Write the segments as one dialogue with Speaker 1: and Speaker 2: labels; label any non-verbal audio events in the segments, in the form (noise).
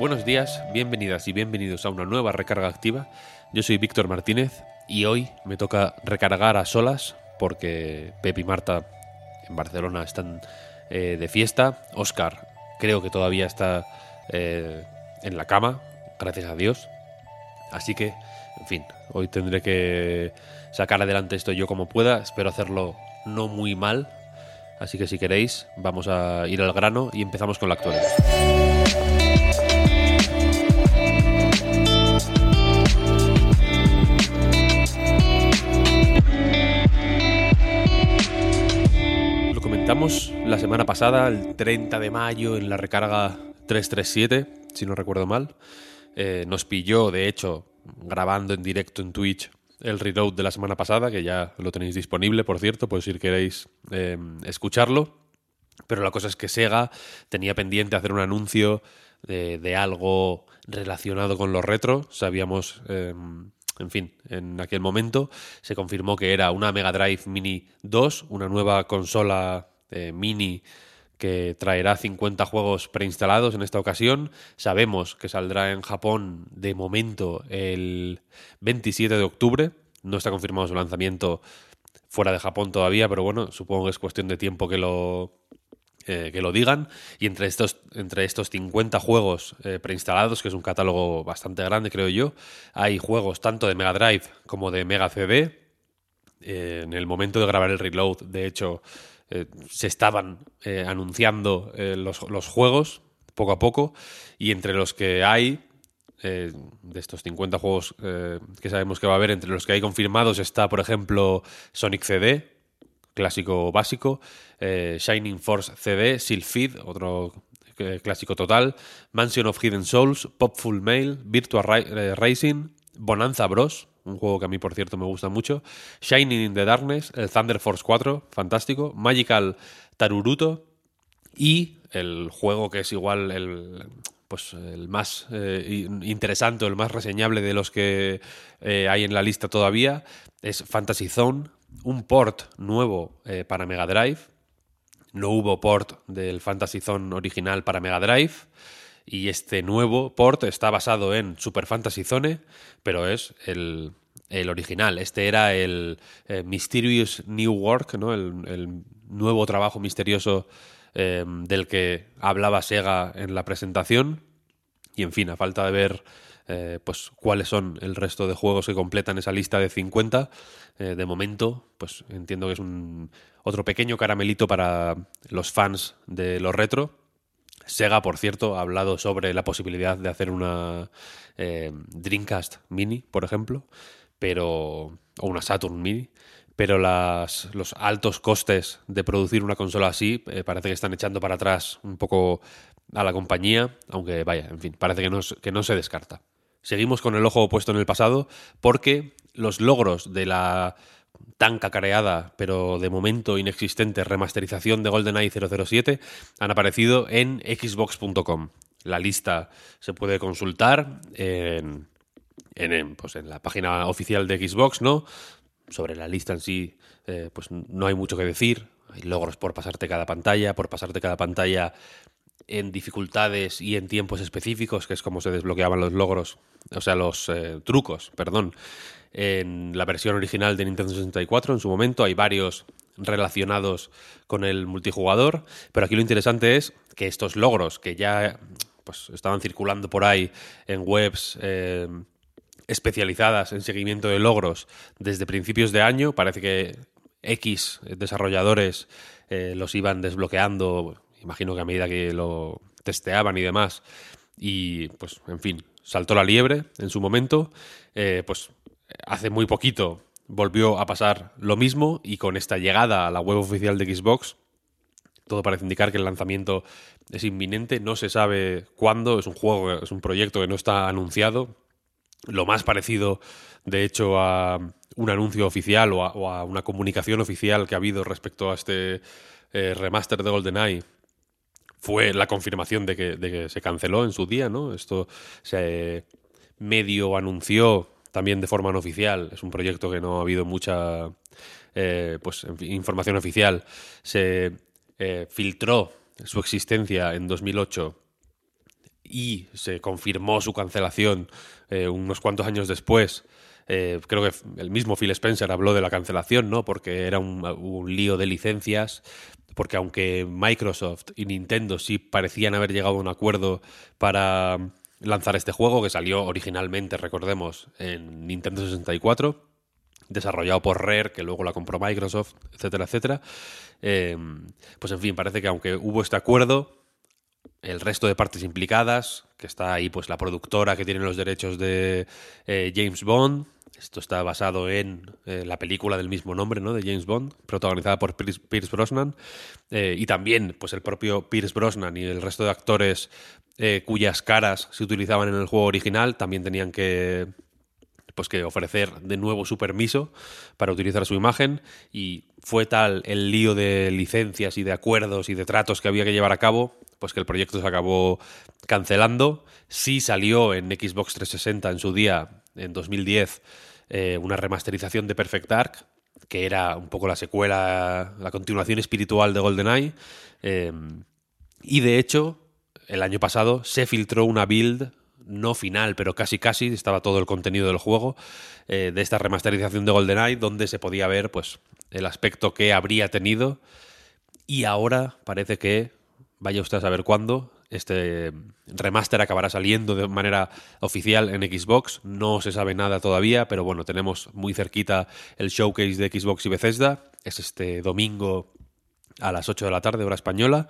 Speaker 1: Buenos días, bienvenidas y bienvenidos a una nueva recarga activa. Yo soy Víctor Martínez y hoy me toca recargar a solas porque Pep y Marta en Barcelona están eh, de fiesta. Oscar creo que todavía está eh, en la cama, gracias a Dios. Así que, en fin, hoy tendré que sacar adelante esto yo como pueda. Espero hacerlo no muy mal. Así que si queréis, vamos a ir al grano y empezamos con la actualidad. Comentamos la semana pasada, el 30 de mayo, en la recarga 337, si no recuerdo mal. Eh, nos pilló, de hecho, grabando en directo en Twitch el reload de la semana pasada, que ya lo tenéis disponible, por cierto, por si queréis eh, escucharlo. Pero la cosa es que Sega tenía pendiente hacer un anuncio de, algo relacionado con los retro. Sabíamos, eh, en fin, en aquel momento se confirmó que era una Mega Drive Mini 2, una nueva consola eh, mini que traerá 50 juegos preinstalados en esta ocasión. Sabemos que saldrá en Japón de momento el 27 de octubre. No está confirmado su lanzamiento fuera de Japón todavía, pero bueno, supongo que es cuestión de tiempo que lo, eh, que lo digan. Y entre estos, entre estos 50 juegos eh, preinstalados, que es un catálogo bastante grande, creo yo, hay juegos tanto de Mega Drive como de Mega CD. Eh, en el momento de grabar el reload, de hecho, eh, se estaban eh, anunciando eh, los, los, juegos poco a poco y entre los que hay, de estos 50 juegos que sabemos que va a haber, entre los que hay confirmados está, por ejemplo, Sonic CD, clásico básico, Shining Force CD, Sylphid, otro clásico total, Mansion of Hidden Souls, Popful Mail, Virtua Racing, Bonanza Bros, un juego que a mí, por cierto, me gusta mucho. Shining in the Darkness, el Thunder Force 4, fantástico. Magical Taruruto y el juego que es igual el, pues, el más eh, interesante el más reseñable de los que eh, hay en la lista todavía es Fantasy Zone, un port nuevo eh, para Mega Drive. No hubo port del Fantasy Zone original para Mega Drive. Y este nuevo port está basado en Super Fantasy Zone, pero es el, el original. Este era el eh, Mysterious New Work, ¿no? el, el nuevo trabajo misterioso eh, del que hablaba Sega en la presentación. Y en fin, a falta de ver eh, pues cuáles son el resto de juegos que completan esa lista de 50, eh, de momento, pues entiendo que es un otro pequeño caramelito para los fans de los retro Sega, por cierto, ha hablado sobre la posibilidad de hacer una eh, Dreamcast Mini, por ejemplo, pero o una Saturn Mini, pero los altos costes de producir una consola así eh, parece que están echando para atrás un poco a la compañía, aunque vaya, en fin, parece que no, que no se descarta. Seguimos con el ojo puesto en el pasado porque los logros de la tan cacareada, pero de momento inexistente remasterización de GoldenEye 007 han aparecido en xbox.com. La lista se puede consultar en, en, pues en, la página oficial de Xbox, ¿no? Sobre la lista en sí, eh, pues no hay mucho que decir. Hay logros por pasarte cada pantalla, por pasarte cada pantalla en dificultades y en tiempos específicos, que es como se desbloqueaban los logros, o sea, los eh, trucos, perdón, en la versión original de Nintendo 64 en su momento. Hay varios relacionados con el multijugador, pero aquí lo interesante es que estos logros que ya pues, estaban circulando por ahí en webs eh, especializadas en seguimiento de logros desde principios de año, parece que X desarrolladores eh, los iban desbloqueando, imagino que a medida que lo testeaban y demás, y pues en fin, saltó la liebre en su momento, eh, pues hace muy poquito volvió a pasar lo mismo y con esta llegada a la web oficial de Xbox todo parece indicar que el lanzamiento es inminente, no se sabe cuándo, es un juego, es un proyecto que no está anunciado. Lo más parecido, de hecho, a un anuncio oficial o a, una comunicación oficial que ha habido respecto a este eh, remaster de GoldenEye fue la confirmación de que, de que, se canceló en su día, ¿no? Esto se medio anunció también de forma no oficial. Es un proyecto que no ha habido mucha eh, pues, información oficial. Se eh, filtró su existencia en 2008 y se confirmó su cancelación eh, unos cuantos años después. creo que el mismo Phil Spencer habló de la cancelación, ¿no? Porque era un, un lío de licencias, porque aunque Microsoft y Nintendo sí parecían haber llegado a un acuerdo para lanzar este juego, que salió originalmente, recordemos, en Nintendo 64, desarrollado por Rare, que luego la compró Microsoft, etcétera, etcétera. Eh, pues en fin, parece que aunque hubo este acuerdo, el resto de partes implicadas, que está ahí pues la productora que tiene los derechos de eh, James Bond, esto está basado en eh, la película del mismo nombre, ¿no? De James Bond, protagonizada por Pierce Brosnan. y también, pues el propio Pierce Brosnan y el resto de actores eh, cuyas caras se utilizaban en el juego original, también tenían que pues que ofrecer de nuevo su permiso para utilizar su imagen y fue tal el lío de licencias y de acuerdos y de tratos que había que llevar a cabo, pues que el proyecto se acabó cancelando. Sí salió en Xbox 360 en su día, en 2010, eh, una remasterización de Perfect Dark, que era un poco la secuela, la continuación espiritual de GoldenEye. Eh, y de hecho, el año pasado se filtró una build no final, pero casi casi, estaba todo el contenido del juego, eh, de esta remasterización de GoldenEye, donde se podía ver pues el aspecto que habría tenido. Y ahora parece que, vaya usted a saber cuándo, este remaster acabará saliendo de manera oficial en Xbox. No se sabe nada todavía, pero bueno, tenemos muy cerquita el showcase de Xbox y Bethesda. Es este domingo a las 8 de la tarde, hora española.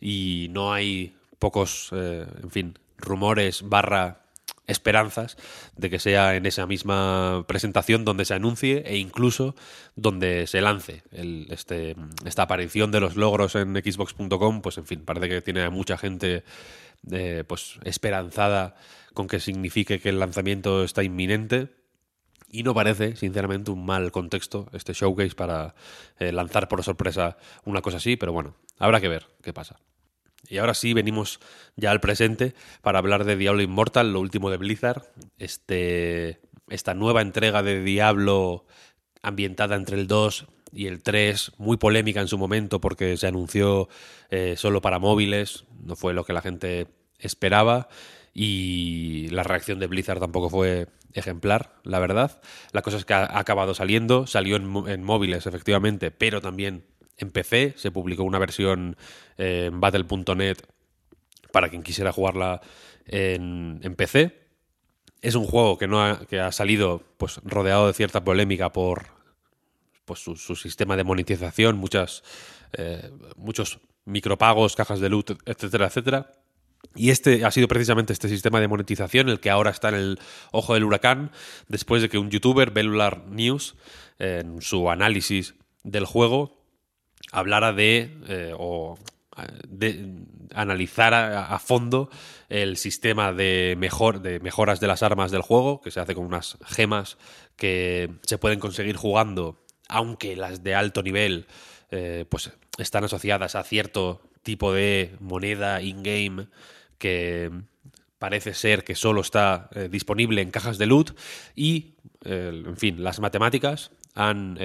Speaker 1: Y no hay pocos, eh, en fin, rumores barra esperanzas de que sea en esa misma presentación donde se anuncie e incluso donde se lance el, este, esta aparición de los logros en xbox.com, pues en fin, parece que tiene a mucha gente eh, pues esperanzada con que signifique que el lanzamiento está inminente y no parece, sinceramente, un mal contexto este showcase para eh, lanzar por sorpresa una cosa así, pero bueno, habrá que ver qué pasa. Y ahora sí, venimos ya al presente para hablar de Diablo Immortal, lo último de Blizzard. Este, esta nueva entrega de Diablo ambientada entre el 2 y el 3, muy polémica en su momento porque se anunció eh, solo para móviles, no fue lo que la gente esperaba y la reacción de Blizzard tampoco fue ejemplar, la verdad. La cosa es que ha acabado saliendo, salió en móviles efectivamente, pero también en PC, se publicó una versión eh, en battle.net para quien quisiera jugarla en, PC. Es un juego que, no ha, que ha salido pues, rodeado de cierta polémica por pues, su, sistema de monetización, muchas, eh, muchos micropagos, cajas de loot, etcétera, etcétera. Y este ha sido precisamente este sistema de monetización el que ahora está en el ojo del huracán, después de que un youtuber, Bellular News, en su análisis del juego, hablara de eh, o de analizar a, fondo el sistema de, mejor, de mejoras de las armas del juego, que se hace con unas gemas que se pueden conseguir jugando, aunque las de alto nivel eh, pues están asociadas a cierto tipo de moneda in-game que parece ser que solo está eh, disponible en cajas de loot y, en fin, las matemáticas han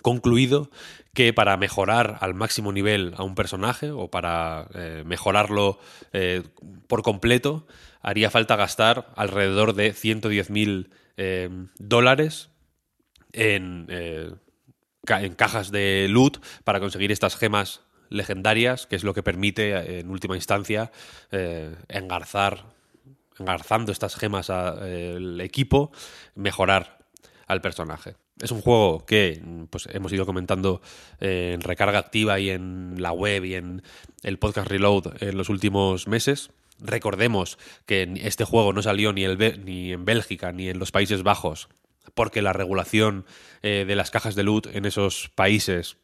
Speaker 1: concluido que para mejorar al máximo nivel a un personaje o para eh, mejorarlo eh, por completo, haría falta gastar alrededor de 110.000 eh, dólares en, en, cajas de loot para conseguir estas gemas legendarias, que es lo que permite en última instancia engarzar, engarzando estas gemas al equipo, mejorar al personaje. Es un juego que pues, hemos ido comentando en recarga activa y en la web y en el podcast Reload en los últimos meses. Recordemos que este juego no salió ni, en Bélgica ni en los Países Bajos porque la regulación eh, de las cajas de loot en esos países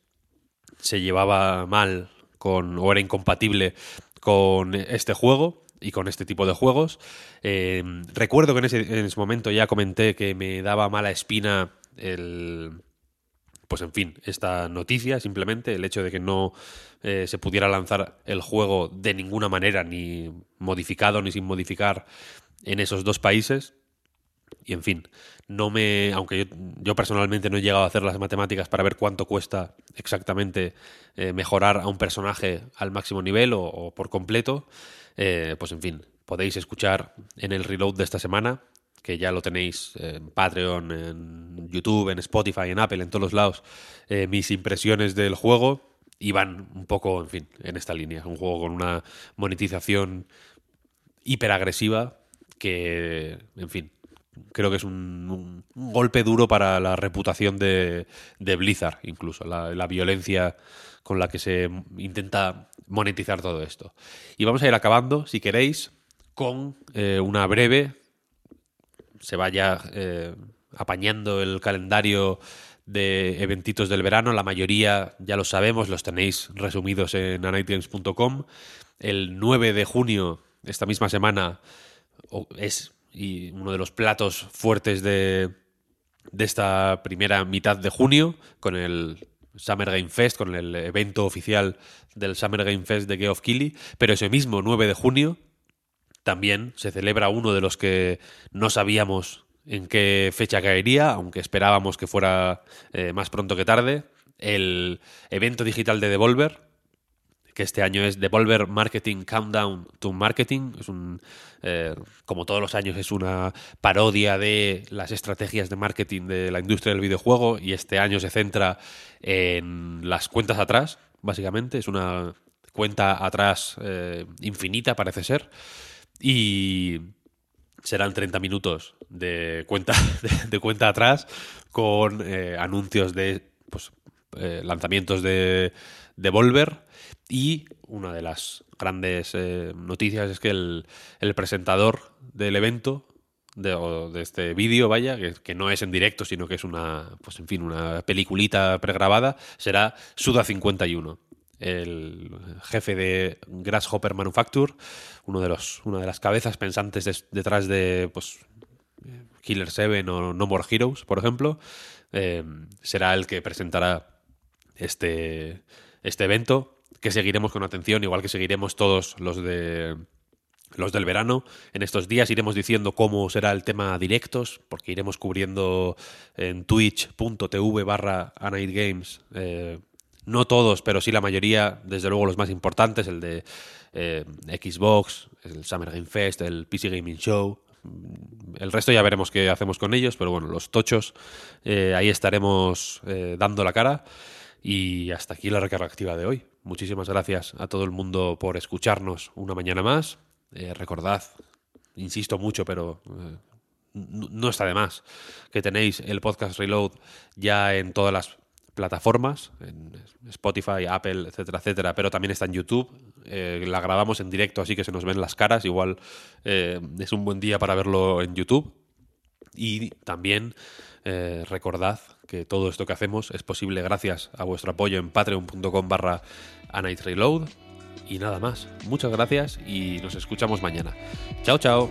Speaker 1: se llevaba mal con, o era incompatible con este juego y con este tipo de juegos. Eh, recuerdo que en ese momento ya comenté que me daba mala espina el, pues en fin, esta noticia, simplemente el hecho de que no eh, se pudiera lanzar el juego de ninguna manera, ni modificado ni sin modificar en esos dos países. Y en fin, no me. Aunque yo, personalmente no he llegado a hacer las matemáticas para ver cuánto cuesta exactamente eh, mejorar a un personaje al máximo nivel o, por completo. Eh, pues en fin, podéis escuchar en el reload de esta semana que ya lo tenéis en Patreon, en YouTube, en Spotify, en Apple, en todos los lados, eh, mis impresiones del juego y van un poco, en fin, en esta línea. Un juego con una monetización hiperagresiva que, en fin, creo que es un, golpe duro para la reputación de, Blizzard, incluso, la, violencia con la que se intenta monetizar todo esto. Y vamos a ir acabando, si queréis, con eh, una breve se vaya eh, apañando el calendario de eventitos del verano. La mayoría ya lo sabemos, los tenéis resumidos en anightgames.com. El 9 de junio, esta misma semana, es uno de los platos fuertes de, de esta primera mitad de junio, con el Summer Game Fest, con el evento oficial del Summer Game Fest de Geoff Keighley, pero ese mismo 9 de junio también se celebra uno de los que no sabíamos en qué fecha caería, aunque esperábamos que fuera eh, más pronto que tarde, el evento digital de Devolver, que este año es Devolver Marketing Countdown to Marketing. Es un, eh, como todos los años, es una parodia de las estrategias de marketing de la industria del videojuego y este año se centra en las cuentas atrás, básicamente. Es una cuenta atrás eh, infinita, parece ser y serán 30 minutos de cuenta, (laughs) de, cuenta atrás con eh, anuncios de pues, eh, lanzamientos de, de Volver. Y una de las grandes eh, noticias es que el, presentador del evento de, de este vídeo, vaya, que, que, no es en directo, sino que es una, pues en fin, una peliculita pregrabada, será Suda51 el jefe de Grasshopper Manufacture, uno de los, una de las cabezas pensantes detrás de pues, Killer 7 o No More Heroes, por ejemplo, eh, será el que presentará este, este evento, que seguiremos con atención, igual que seguiremos todos los de los del verano. En estos días iremos diciendo cómo será el tema directos, porque iremos cubriendo en twitch.tv barra Games eh, no todos, pero sí la mayoría, desde luego los más importantes, el de eh, Xbox, el Summer Game Fest, el PC Gaming Show. El resto ya veremos qué hacemos con ellos, pero bueno, los tochos, eh, ahí estaremos eh, dando la cara. Y hasta aquí la recarga activa de hoy. Muchísimas gracias a todo el mundo por escucharnos una mañana más. recordad, insisto mucho, pero no está de más, que tenéis el podcast Reload ya en todas las plataformas, en Spotify, Apple, etcétera, etcétera, pero también está en YouTube. Eh, la grabamos en directo, así que se nos ven las caras. Igual eh, es un buen día para verlo en YouTube. Y también eh, recordad que todo esto que hacemos es posible gracias a vuestro apoyo en patreon.com barra. Y nada más. Muchas gracias y nos escuchamos mañana. Chao, chao.